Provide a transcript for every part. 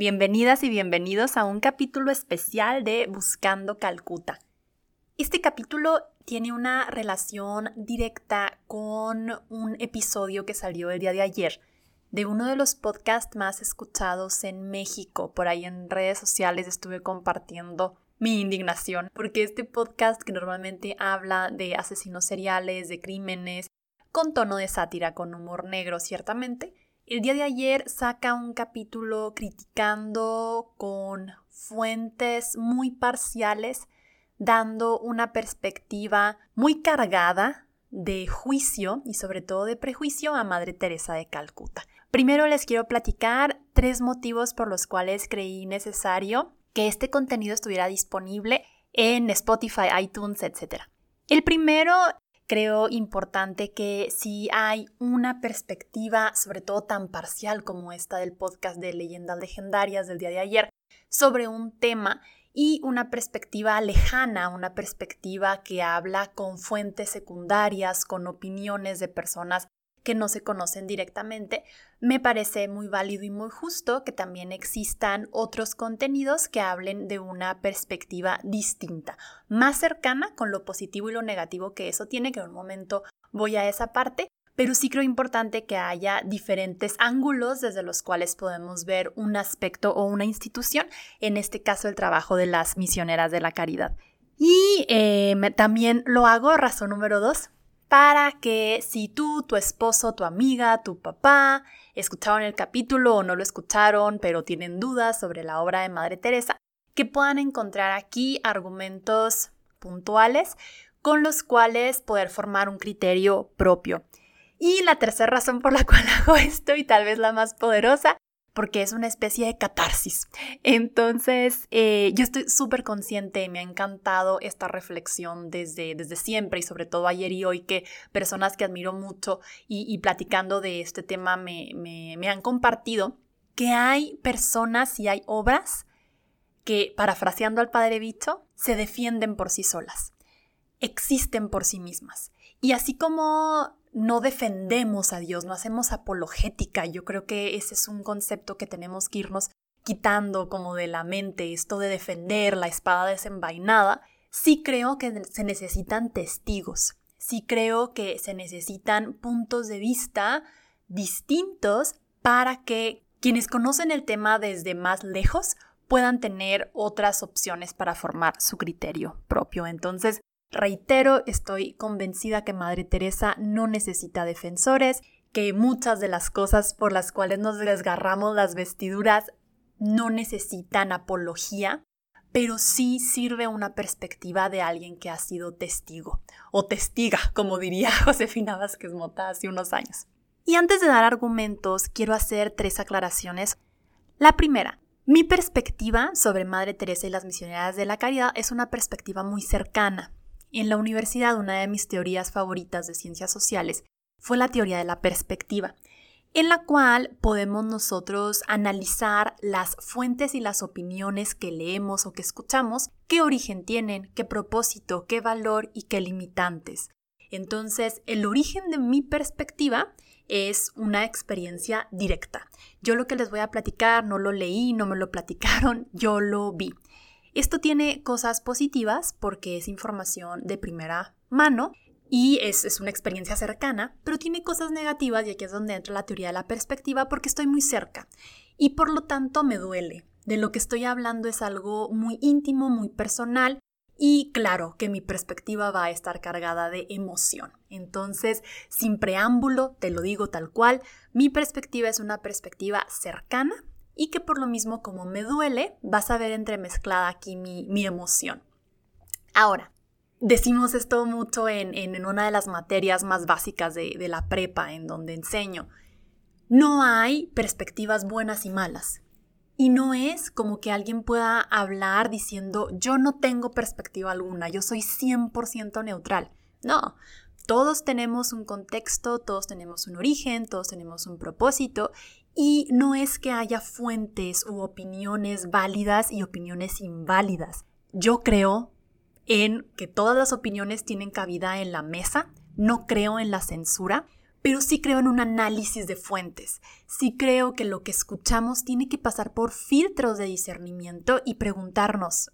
Bienvenidas y bienvenidos a un capítulo especial de Buscando Calcuta. Este capítulo tiene una relación directa con un episodio que salió el día de ayer de uno de los podcasts más escuchados en México. Por ahí en redes sociales estuve compartiendo mi indignación, porque este podcast que normalmente habla de asesinos seriales, de crímenes, con tono de sátira, con humor negro, ciertamente, el día de ayer saca un capítulo criticando con fuentes muy parciales, dando una perspectiva muy cargada de juicio y sobre todo de prejuicio a Madre Teresa de Calcuta. Primero les quiero platicar tres motivos por los cuales creí necesario que este contenido estuviera disponible en Spotify, iTunes, etc. El primero creo importante que si hay una perspectiva, sobre todo tan parcial como esta del podcast de Leyendas Legendarias del día de ayer, sobre un tema y una perspectiva lejana, una perspectiva que habla con fuentes secundarias, con opiniones de personas que no se conocen directamente, me parece muy válido y muy justo que también existan otros contenidos que hablen de una perspectiva distinta, más cercana con lo positivo y lo negativo que eso tiene, que en un momento voy a esa parte, pero sí creo importante que haya diferentes ángulos desde los cuales podemos ver un aspecto o una institución, en este caso el trabajo de las misioneras de la caridad. Y eh, también lo hago, razón número dos, para que si tú, tu esposo, tu amiga, tu papá escucharon el capítulo o no lo escucharon, pero tienen dudas sobre la obra de Madre Teresa, que puedan encontrar aquí argumentos puntuales con los cuales poder formar un criterio propio. Y la tercera razón por la cual hago esto, y tal vez la más poderosa, porque es una especie de catarsis. Entonces, eh, yo estoy súper consciente, me ha encantado esta reflexión desde, desde siempre y sobre todo ayer y hoy que personas que admiro mucho y, platicando de este tema me, me han compartido que hay personas y hay obras que, parafraseando al padre Bicho, se defienden por sí solas, existen por sí mismas. Y así como no defendemos a Dios, no hacemos apologética. Yo creo que ese es un concepto que tenemos que irnos quitando como de la mente, esto de defender la espada desenvainada. Sí creo que se necesitan testigos, sí creo que se necesitan puntos de vista distintos para que quienes conocen el tema desde más lejos puedan tener otras opciones para formar su criterio propio. Entonces, Reitero, estoy convencida que Madre Teresa no necesita defensores, que muchas de las cosas por las cuales nos desgarramos las vestiduras no necesitan apología, pero sí sirve una perspectiva de alguien que ha sido testigo, o testiga, como diría Josefina Vázquez Mota hace unos años. Y antes de dar argumentos, quiero hacer tres aclaraciones. La primera, mi perspectiva sobre Madre Teresa y las misioneras de la caridad es una perspectiva muy cercana. En la universidad una de mis teorías favoritas de ciencias sociales fue la teoría de la perspectiva, en la cual podemos nosotros analizar las fuentes y las opiniones que leemos o que escuchamos, qué origen tienen, qué propósito, qué valor y qué limitantes. Entonces, el origen de mi perspectiva es una experiencia directa. Yo lo que les voy a platicar no lo leí, no me lo platicaron, yo lo vi. Esto tiene cosas positivas porque es información de primera mano y es, una experiencia cercana, pero tiene cosas negativas y aquí es donde entra la teoría de la perspectiva porque estoy muy cerca y por lo tanto me duele. De lo que estoy hablando es algo muy íntimo, muy personal y claro que mi perspectiva va a estar cargada de emoción. Entonces, sin preámbulo, te lo digo tal cual, mi perspectiva es una perspectiva cercana y que por lo mismo como me duele, vas a ver entremezclada aquí mi, emoción. Ahora, decimos esto mucho en, una de las materias más básicas de, de la prepa, en donde enseño. No hay perspectivas buenas y malas. Y no es como que alguien pueda hablar diciendo yo no tengo perspectiva alguna, yo soy 100% neutral. No, todos tenemos un contexto, todos tenemos un origen, todos tenemos un propósito y no es que haya fuentes u opiniones válidas y opiniones inválidas. Yo creo en que todas las opiniones tienen cabida en la mesa, no creo en la censura, pero sí creo en un análisis de fuentes. Sí creo que lo que escuchamos tiene que pasar por filtros de discernimiento y preguntarnos,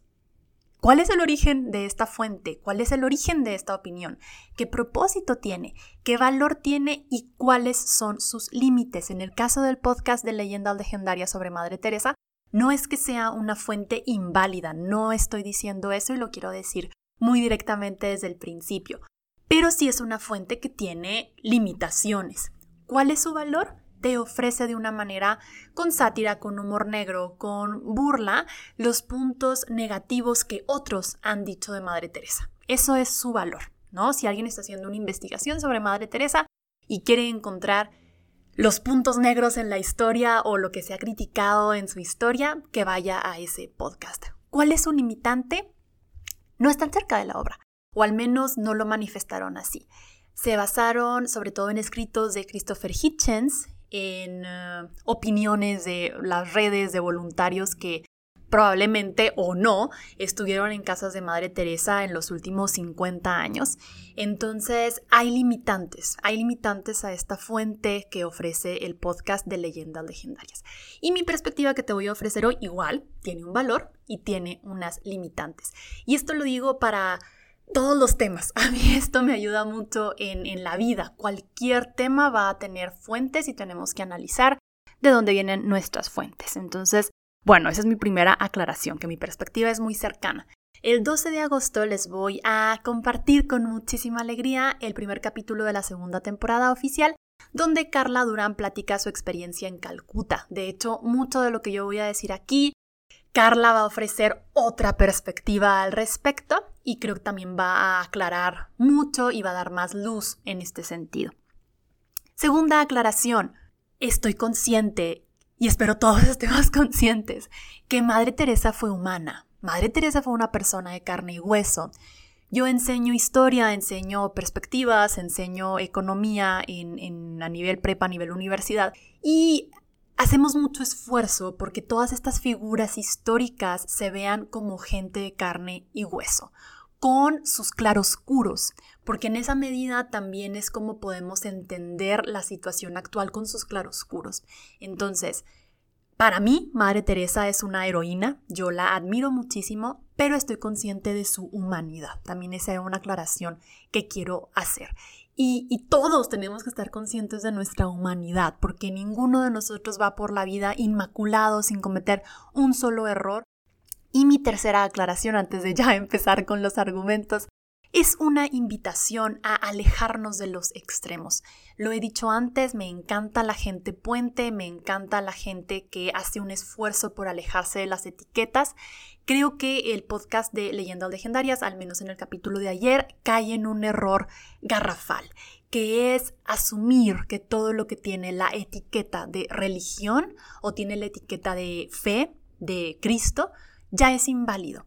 ¿cuál es el origen de esta fuente? ¿Cuál es el origen de esta opinión? ¿Qué propósito tiene? ¿Qué valor tiene? ¿Y cuáles son sus límites? En el caso del podcast de Leyendas Legendarias sobre Madre Teresa, no es que sea una fuente inválida, no estoy diciendo eso y lo quiero decir muy directamente desde el principio pero sí es una fuente que tiene limitaciones. ¿Cuál es su valor? Te ofrece de una manera con sátira, con humor negro, con burla, los puntos negativos que otros han dicho de Madre Teresa. Eso es su valor, ¿no? Si alguien está haciendo una investigación sobre Madre Teresa y quiere encontrar los puntos negros en la historia o lo que se ha criticado en su historia, que vaya a ese podcast. ¿Cuál es su limitante? No están cerca de la obra o al menos no lo manifestaron así. Se basaron sobre todo en escritos de Christopher Hitchens, en eh, opiniones de las redes de voluntarios que probablemente o no estuvieron en casas de Madre Teresa en los últimos 50 años. Entonces hay limitantes, hay limitantes a esta fuente que ofrece el podcast de leyendas legendarias. Y mi perspectiva que te voy a ofrecer hoy igual tiene un valor y tiene unas limitantes. Y esto lo digo para todos los temas. A mí esto me ayuda mucho en, en, la vida. Cualquier tema va a tener fuentes y tenemos que analizar de dónde vienen nuestras fuentes. Entonces, bueno, esa es mi primera aclaración, que mi perspectiva es muy cercana. El 12 de agosto les voy a compartir con muchísima alegría el primer capítulo de la segunda temporada oficial, donde Carla Durán platica su experiencia en Calcuta. De hecho, mucho de lo que yo voy a decir aquí Carla va a ofrecer otra perspectiva al respecto y creo que también va a aclarar mucho y va a dar más luz en este sentido. Segunda aclaración, estoy consciente y espero todos estemos conscientes que Madre Teresa fue humana. Madre Teresa fue una persona de carne y hueso. Yo enseño historia, enseño perspectivas, enseño economía en, a nivel prepa, a nivel universidad. Y Hacemos mucho esfuerzo porque todas estas figuras históricas se vean como gente de carne y hueso, con sus claroscuros, porque en esa medida también es como podemos entender la situación actual con sus claroscuros. Entonces, para mí, Madre Teresa es una heroína, yo la admiro muchísimo, pero estoy consciente de su humanidad. También esa es una aclaración que quiero hacer. Y, todos tenemos que estar conscientes de nuestra humanidad, porque ninguno de nosotros va por la vida inmaculado sin cometer un solo error. Y mi tercera aclaración, antes de ya empezar con los argumentos, es una invitación a alejarnos de los extremos. Lo he dicho antes, me encanta la gente puente, me encanta la gente que hace un esfuerzo por alejarse de las etiquetas. Creo que el podcast de Leyendas Legendarias, al menos en el capítulo de ayer, cae en un error garrafal, que es asumir que todo lo que tiene la etiqueta de religión o tiene la etiqueta de fe, de Cristo, ya es inválido.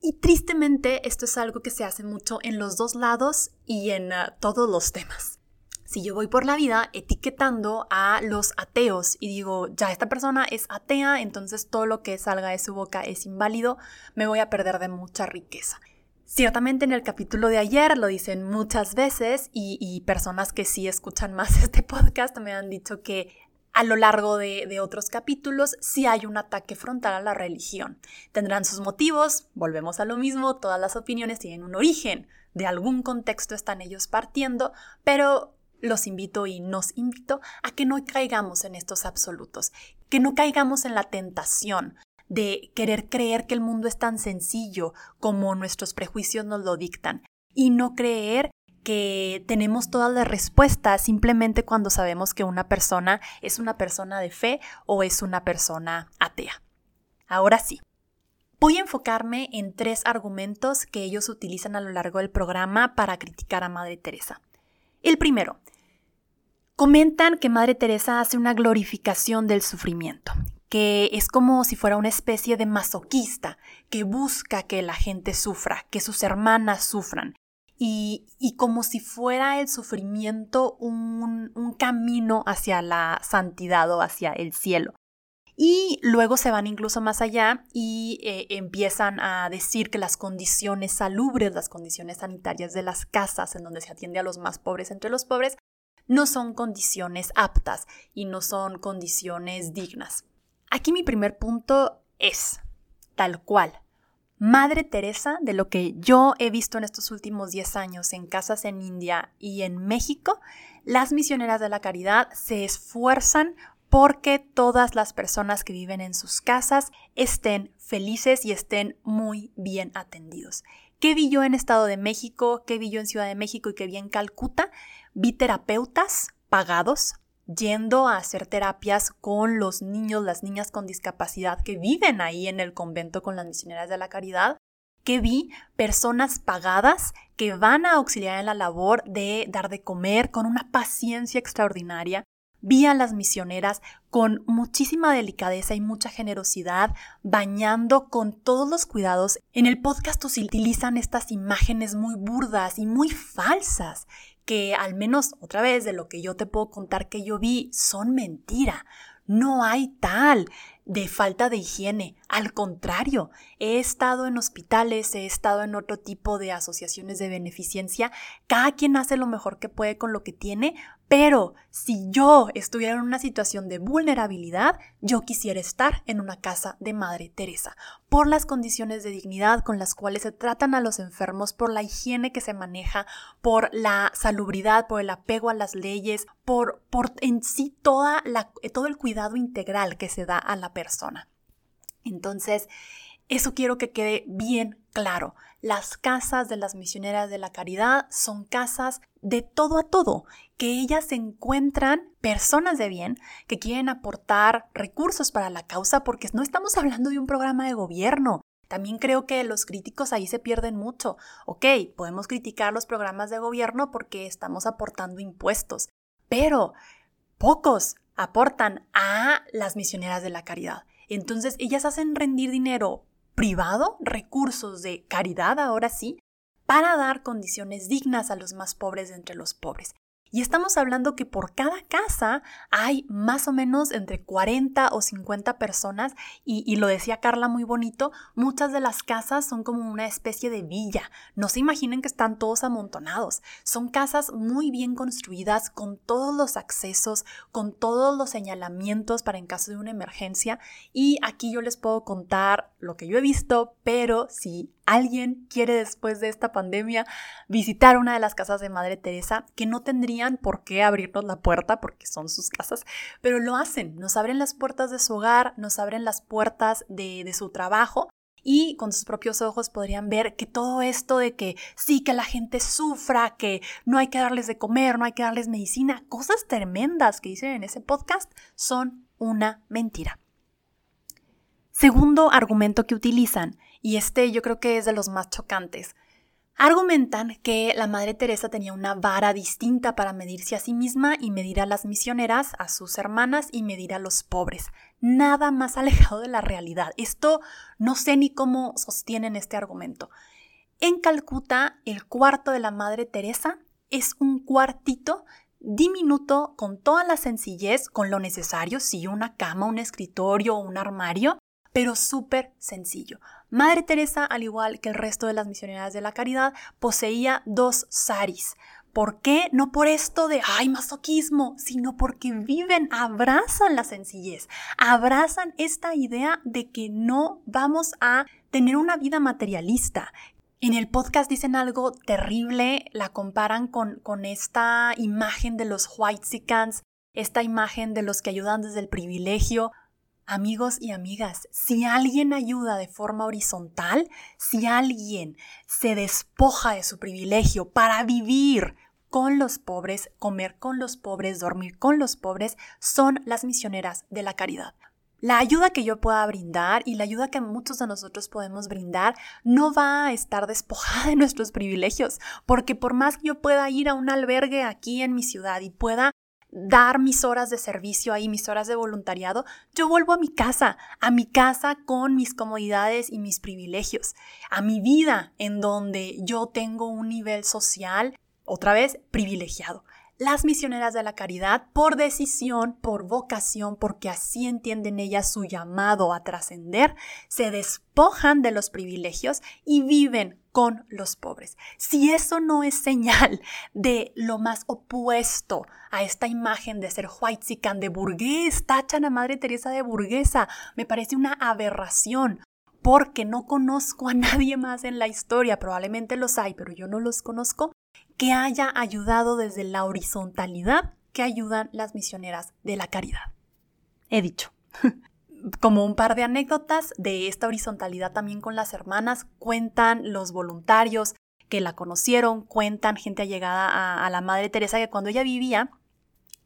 Y tristemente esto es algo que se hace mucho en los dos lados y en ah, todos los temas. Si yo voy por la vida etiquetando a los ateos y digo, ya esta persona es atea, entonces todo lo que salga de su boca es inválido, me voy a perder de mucha riqueza. Ciertamente en el capítulo de ayer lo dicen muchas veces y, y, personas que sí escuchan más este podcast me han dicho que a lo largo de, otros capítulos si hay un ataque frontal a la religión. Tendrán sus motivos, volvemos a lo mismo, todas las opiniones tienen un origen, de algún contexto están ellos partiendo, pero los invito y nos invito a que no caigamos en estos absolutos, que no caigamos en la tentación de querer creer que el mundo es tan sencillo como nuestros prejuicios nos lo dictan y no creer que tenemos todas las respuestas simplemente cuando sabemos que una persona es una persona de fe o es una persona atea. Ahora sí, voy a enfocarme en tres argumentos que ellos utilizan a lo largo del programa para criticar a Madre Teresa. El primero, comentan que Madre Teresa hace una glorificación del sufrimiento, que es como si fuera una especie de masoquista, que busca que la gente sufra, que sus hermanas sufran, y, como si fuera el sufrimiento un, camino hacia la santidad o hacia el cielo. Y luego se van incluso más allá y eh, empiezan a decir que las condiciones salubres, las condiciones sanitarias de las casas en donde se atiende a los más pobres entre los pobres, no son condiciones aptas y no son condiciones dignas. Aquí mi primer punto es, tal cual, Madre Teresa, de lo que yo he visto en estos últimos 10 años en casas en India y en México, las misioneras de la caridad se esfuerzan porque todas las personas que viven en sus casas estén felices y estén muy bien atendidos. ¿Qué vi yo en Estado de México? ¿Qué vi yo en Ciudad de México y qué vi en Calcuta? Vi terapeutas pagados yendo a hacer terapias con los niños, las niñas con discapacidad que viven ahí en el convento con las misioneras de la caridad, que vi personas pagadas que van a auxiliar en la labor de dar de comer con una paciencia extraordinaria. Vi a las misioneras con muchísima delicadeza y mucha generosidad, bañando con todos los cuidados. En el podcast utilizan estas imágenes muy burdas y muy falsas que al menos otra vez de lo que yo te puedo contar que yo vi son mentira. No hay tal de falta de higiene. Al contrario, he estado en hospitales, he estado en otro tipo de asociaciones de beneficencia. Cada quien hace lo mejor que puede con lo que tiene, pero si yo estuviera en una situación de vulnerabilidad, yo quisiera estar en una casa de Madre Teresa, por las condiciones de dignidad con las cuales se tratan a los enfermos, por la higiene que se maneja, por la salubridad, por el apego a las leyes, por, por en sí toda todo el cuidado integral que se da a la persona. Entonces, eso quiero que quede bien claro. Las casas de las misioneras de la caridad son casas de todo a todo, que ellas encuentran personas de bien que quieren aportar recursos para la causa porque no estamos hablando de un programa de gobierno. También creo que los críticos ahí se pierden mucho. Ok, podemos criticar los programas de gobierno porque estamos aportando impuestos, pero pocos aportan a las misioneras de la caridad. Entonces ellas hacen rendir dinero privado, recursos de caridad ahora sí, para dar condiciones dignas a los más pobres de entre los pobres. Y estamos hablando que por cada casa hay más o menos entre 40 o 50 personas y, lo decía Carla muy bonito, muchas de las casas son como una especie de villa. No se imaginen que están todos amontonados. Son casas muy bien construidas con todos los accesos, con todos los señalamientos para en caso de una emergencia. Y aquí yo les puedo contar lo que yo he visto, pero si alguien quiere después de esta pandemia visitar una de las casas de Madre Teresa, que no por qué abrirnos la puerta porque son sus casas, pero lo hacen, nos abren las puertas de su hogar, nos abren las puertas de, de su trabajo y con sus propios ojos podrían ver que todo esto de que sí, que la gente sufra, que no hay que darles de comer, no hay que darles medicina, cosas tremendas que dicen en ese podcast, son una mentira. Segundo argumento que utilizan, y este yo creo que es de los más chocantes. Argumentan que la Madre Teresa tenía una vara distinta para medirse a sí misma y medir a las misioneras, a sus hermanas y medir a los pobres. Nada más alejado de la realidad. Esto no sé ni cómo sostienen este argumento. En Calcuta, el cuarto de la Madre Teresa es un cuartito diminuto con toda la sencillez, con lo necesario, sí, una cama, un escritorio, un armario, pero súper sencillo. Madre Teresa, al igual que el resto de las misioneras de la caridad, poseía dos saris. ¿Por qué? No por esto de, ay, masoquismo, sino porque viven, abrazan la sencillez, abrazan esta idea de que no vamos a tener una vida materialista. En el podcast dicen algo terrible, la comparan con, con esta imagen de los Whitesicans, esta imagen de los que ayudan desde el privilegio. Amigos y amigas, si alguien ayuda de forma horizontal, si alguien se despoja de su privilegio para vivir con los pobres, comer con los pobres, dormir con los pobres, son las misioneras de la caridad. La ayuda que yo pueda brindar y la ayuda que muchos de nosotros podemos brindar no va a estar despojada de nuestros privilegios, porque por más que yo pueda ir a un albergue aquí en mi ciudad y pueda dar mis horas de servicio ahí, mis horas de voluntariado, yo vuelvo a mi casa, a mi casa con mis comodidades y mis privilegios, a mi vida en donde yo tengo un nivel social, otra vez, privilegiado las misioneras de la caridad por decisión, por vocación, porque así entienden ellas su llamado a trascender, se despojan de los privilegios y viven con los pobres. Si eso no es señal de lo más opuesto a esta imagen de ser whitezican, de burgués, tachan a Madre Teresa de burguesa, me parece una aberración porque no conozco a nadie más en la historia, probablemente los hay, pero yo no los conozco, que haya ayudado desde la horizontalidad que ayudan las misioneras de la caridad. He dicho. Como un par de anécdotas de esta horizontalidad también con las hermanas, cuentan los voluntarios que la conocieron, cuentan gente allegada a, a la Madre Teresa que cuando ella vivía,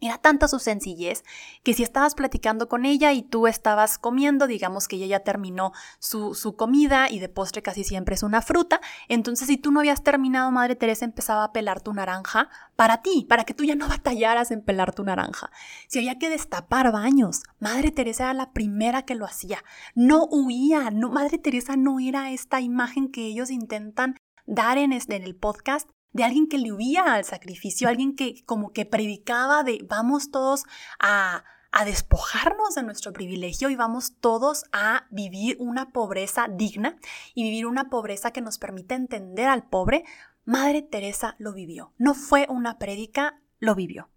era tanta su sencillez que si estabas platicando con ella y tú estabas comiendo, digamos que ella ya terminó su, su, comida y de postre casi siempre es una fruta, entonces si tú no habías terminado, Madre Teresa empezaba a pelar tu naranja para ti, para que tú ya no batallaras en pelar tu naranja. Si había que destapar baños, Madre Teresa era la primera que lo hacía. No huía, no, Madre Teresa no era esta imagen que ellos intentan dar en, en el podcast de alguien que le huía al sacrificio, alguien que como que predicaba de vamos todos a, a despojarnos de nuestro privilegio y vamos todos a vivir una pobreza digna y vivir una pobreza que nos permite entender al pobre, Madre Teresa lo vivió. No fue una prédica, lo vivió.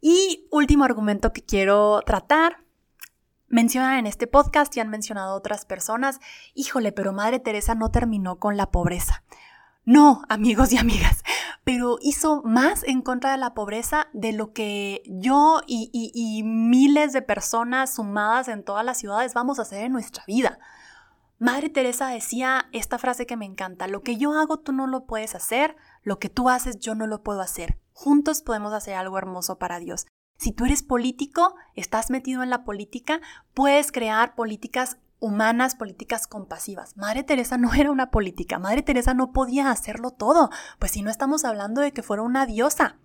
Y último argumento que quiero tratar. Mencionan en este podcast y han mencionado otras personas, híjole, pero Madre Teresa no terminó con la pobreza. No, amigos y amigas, pero hizo más en contra de la pobreza de lo que yo y, miles de personas sumadas en todas las ciudades vamos a hacer en nuestra vida. Madre Teresa decía esta frase que me encanta, lo que yo hago tú no lo puedes hacer, lo que tú haces yo no lo puedo hacer. Juntos podemos hacer algo hermoso para Dios. Si tú eres político, estás metido en la política, puedes crear políticas humanas, políticas compasivas. Madre Teresa no era una política, Madre Teresa no podía hacerlo todo, pues si no estamos hablando de que fuera una diosa.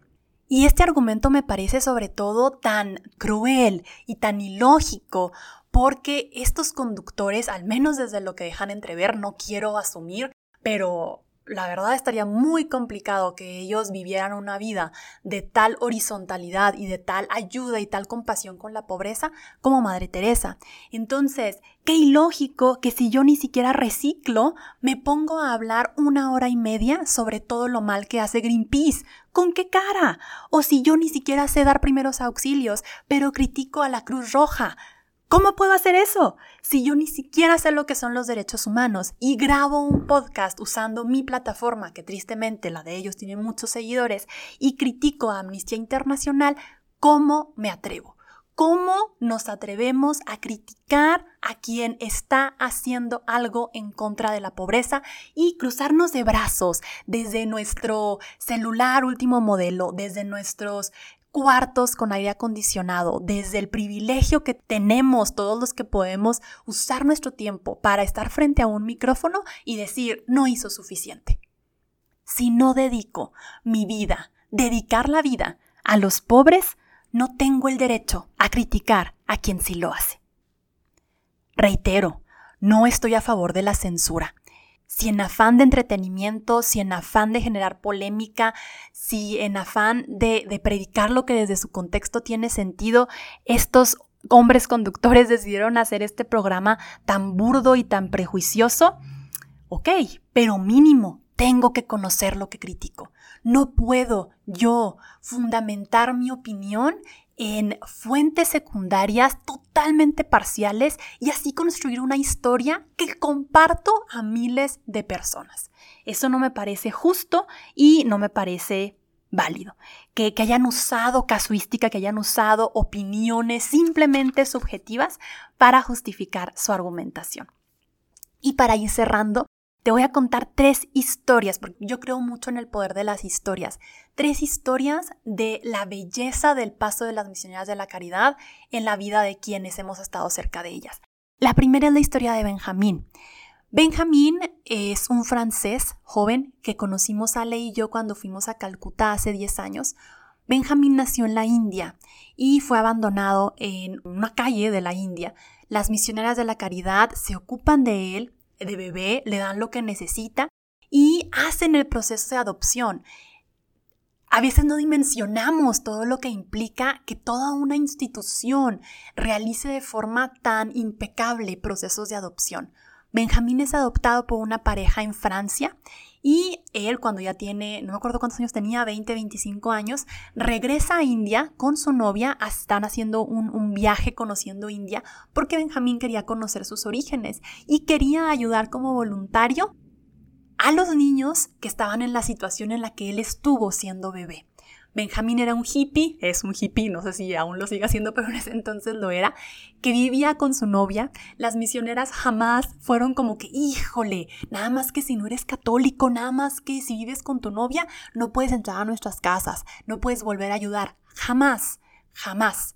Y este argumento me parece sobre todo tan cruel y tan ilógico, porque estos conductores, al menos desde lo que dejan entrever, no quiero asumir, pero la verdad estaría muy complicado que ellos vivieran una vida de tal horizontalidad y de tal ayuda y tal compasión con la pobreza como Madre Teresa. Entonces, qué ilógico que si yo ni siquiera reciclo, me pongo a hablar una hora y media sobre todo lo mal que hace Greenpeace. ¿Con qué cara? O si yo ni siquiera sé dar primeros auxilios, pero critico a la Cruz Roja. ¿Cómo puedo hacer eso? Si yo ni siquiera sé lo que son los derechos humanos y grabo un podcast usando mi plataforma, que tristemente la de ellos tiene muchos seguidores, y critico a Amnistía Internacional, ¿cómo me atrevo? ¿Cómo nos atrevemos a criticar a quien está haciendo algo en contra de la pobreza y cruzarnos de brazos desde nuestro celular último modelo, desde nuestros cuartos con aire acondicionado, desde el privilegio que tenemos todos los que podemos usar nuestro tiempo para estar frente a un micrófono y decir, no hizo suficiente. Si no dedico mi vida, dedicar la vida a los pobres, no tengo el derecho a criticar a quien sí lo hace. Reitero, no estoy a favor de la censura si en afán de entretenimiento, si en afán de generar polémica, si en afán de, de, predicar lo que desde su contexto tiene sentido, estos hombres conductores decidieron hacer este programa tan burdo y tan prejuicioso, ok, pero mínimo tengo que conocer lo que critico. No puedo yo fundamentar mi opinión en fuentes secundarias totalmente parciales y así construir una historia que comparto a miles de personas. Eso no me parece justo y no me parece válido. Que, que, hayan usado casuística, que hayan usado opiniones simplemente subjetivas para justificar su argumentación. Y para ir cerrando, te voy a contar tres historias, porque yo creo mucho en el poder de las historias. Tres historias de la belleza del paso de las misioneras de la caridad en la vida de quienes hemos estado cerca de ellas. La primera es la historia de Benjamín. Benjamín es un francés joven que conocimos Ale y yo cuando fuimos a Calcuta hace 10 años. Benjamín nació en la India y fue abandonado en una calle de la India. Las misioneras de la caridad se ocupan de él, de bebé, le dan lo que necesita y hacen el proceso de adopción. A veces no dimensionamos todo lo que implica que toda una institución realice de forma tan impecable procesos de adopción. Benjamín es adoptado por una pareja en Francia y él cuando ya tiene, no me acuerdo cuántos años tenía, 20, 25 años, regresa a India con su novia, están haciendo un, viaje conociendo India porque Benjamín quería conocer sus orígenes y quería ayudar como voluntario a los niños que estaban en la situación en la que él estuvo siendo bebé. Benjamín era un hippie, es un hippie, no sé si aún lo sigue haciendo, pero en ese entonces lo era, que vivía con su novia. Las misioneras jamás fueron como que, híjole, nada más que si no eres católico, nada más que si vives con tu novia, no puedes entrar a nuestras casas, no puedes volver a ayudar. Jamás, jamás.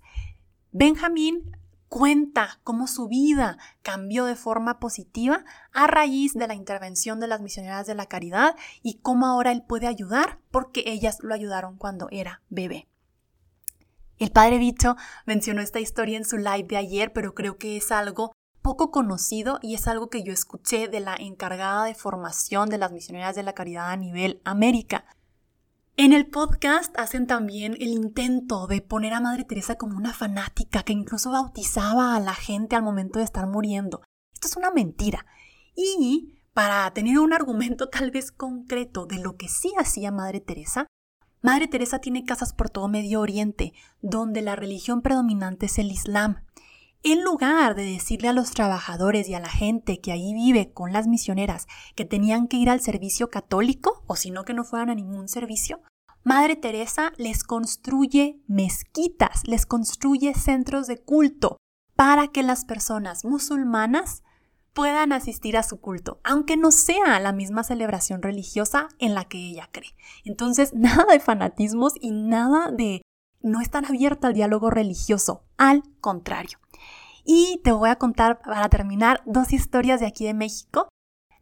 Benjamín cuenta cómo su vida cambió de forma positiva a raíz de la intervención de las misioneras de la caridad y cómo ahora él puede ayudar porque ellas lo ayudaron cuando era bebé. El padre Bicho mencionó esta historia en su live de ayer, pero creo que es algo poco conocido y es algo que yo escuché de la encargada de formación de las misioneras de la caridad a nivel América. En el podcast hacen también el intento de poner a Madre Teresa como una fanática que incluso bautizaba a la gente al momento de estar muriendo. Esto es una mentira. Y para tener un argumento tal vez concreto de lo que sí hacía Madre Teresa, Madre Teresa tiene casas por todo Medio Oriente, donde la religión predominante es el Islam. En lugar de decirle a los trabajadores y a la gente que ahí vive con las misioneras que tenían que ir al servicio católico, o si no que no fueran a ningún servicio, Madre Teresa les construye mezquitas, les construye centros de culto para que las personas musulmanas puedan asistir a su culto, aunque no sea la misma celebración religiosa en la que ella cree. Entonces, nada de fanatismos y nada de no estar abierta al diálogo religioso, al contrario. Y te voy a contar para terminar dos historias de aquí de México.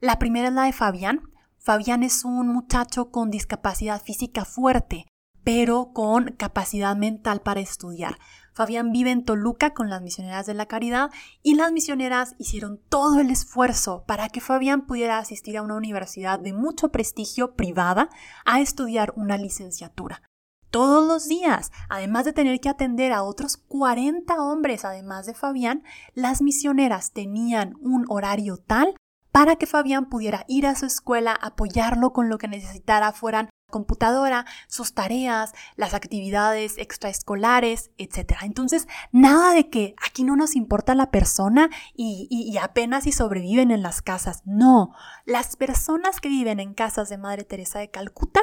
La primera es la de Fabián. Fabián es un muchacho con discapacidad física fuerte, pero con capacidad mental para estudiar. Fabián vive en Toluca con las misioneras de la caridad y las misioneras hicieron todo el esfuerzo para que Fabián pudiera asistir a una universidad de mucho prestigio privada a estudiar una licenciatura. Todos los días, además de tener que atender a otros 40 hombres, además de Fabián, las misioneras tenían un horario tal para que Fabián pudiera ir a su escuela, apoyarlo con lo que necesitara, fueran computadora, sus tareas, las actividades extraescolares, etc. Entonces, nada de que aquí no nos importa la persona y, y, apenas si sobreviven en las casas. No, las personas que viven en casas de Madre Teresa de Calcuta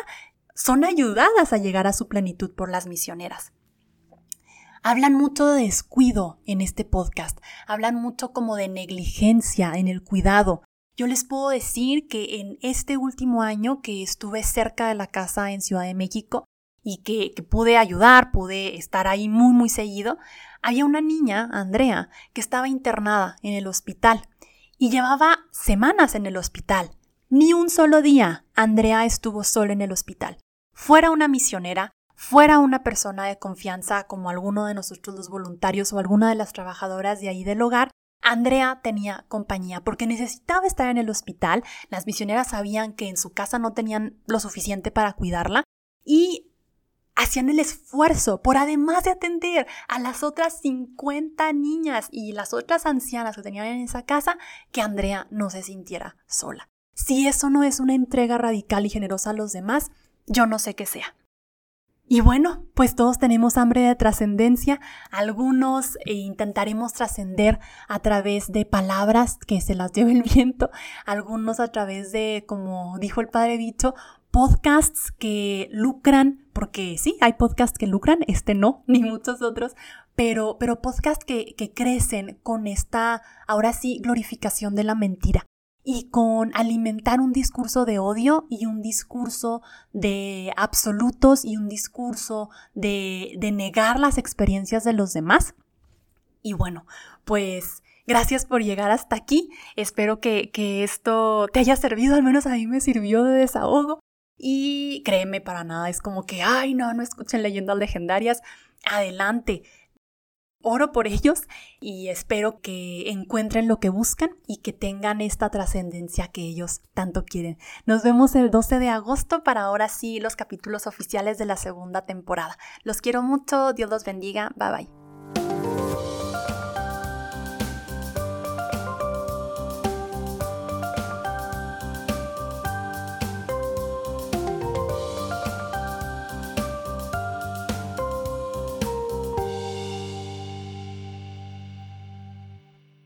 son ayudadas a llegar a su plenitud por las misioneras. Hablan mucho de descuido en este podcast, hablan mucho como de negligencia en el cuidado, yo les puedo decir que en este último año que estuve cerca de la casa en Ciudad de México y que, pude ayudar, pude estar ahí muy, muy seguido, había una niña, Andrea, que estaba internada en el hospital y llevaba semanas en el hospital. Ni un solo día Andrea estuvo sola en el hospital. Fuera una misionera, fuera una persona de confianza como alguno de nosotros los voluntarios o alguna de las trabajadoras de ahí del hogar, Andrea tenía compañía porque necesitaba estar en el hospital. Las misioneras sabían que en su casa no tenían lo suficiente para cuidarla y hacían el esfuerzo por además de atender a las otras 50 niñas y las otras ancianas que tenían en esa casa, que Andrea no se sintiera sola. Si eso no es una entrega radical y generosa a los demás, yo no sé qué sea. Y bueno, pues todos tenemos hambre de trascendencia, algunos eh, intentaremos trascender a través de palabras que se las lleve el viento, algunos a través de, como dijo el padre Bicho, podcasts que lucran, porque sí, hay podcasts que lucran, este no, ni muchos otros, pero, pero podcasts que, que crecen con esta, ahora sí, glorificación de la mentira y con alimentar un discurso de odio y un discurso de absolutos y un discurso de, de negar las experiencias de los demás. Y bueno, pues Gracias por llegar hasta aquí. Espero que, que, esto te haya servido, al menos a mí me sirvió de desahogo. Y créeme, para nada es como que, ay, no, no escuchen leyendas legendarias. Adelante. Oro por ellos y espero que encuentren lo que buscan y que tengan esta trascendencia que ellos tanto quieren. Nos vemos el 12 de agosto para ahora sí los capítulos oficiales de la segunda temporada. Los quiero mucho, Dios los bendiga, bye bye.